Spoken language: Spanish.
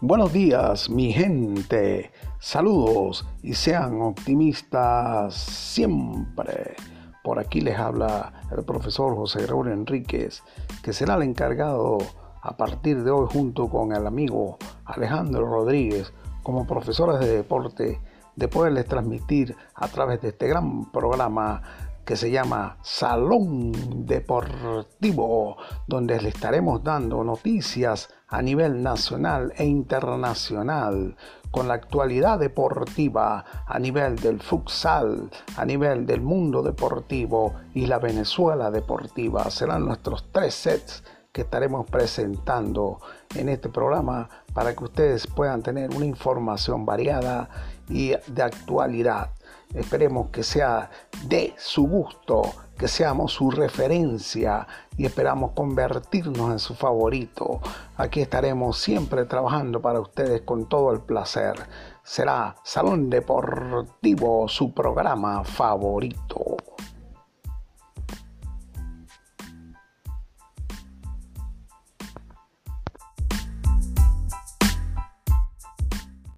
Buenos días, mi gente. Saludos y sean optimistas siempre. Por aquí les habla el profesor José Gregorio Enríquez, que será el encargado a partir de hoy junto con el amigo Alejandro Rodríguez como profesores de deporte de poderles transmitir a través de este gran programa que se llama Salón Deportivo, donde le estaremos dando noticias a nivel nacional e internacional con la actualidad deportiva a nivel del futsal, a nivel del mundo deportivo y la Venezuela deportiva. Serán nuestros tres sets que estaremos presentando en este programa para que ustedes puedan tener una información variada y de actualidad. Esperemos que sea de su gusto, que seamos su referencia y esperamos convertirnos en su favorito. Aquí estaremos siempre trabajando para ustedes con todo el placer. Será Salón Deportivo su programa favorito.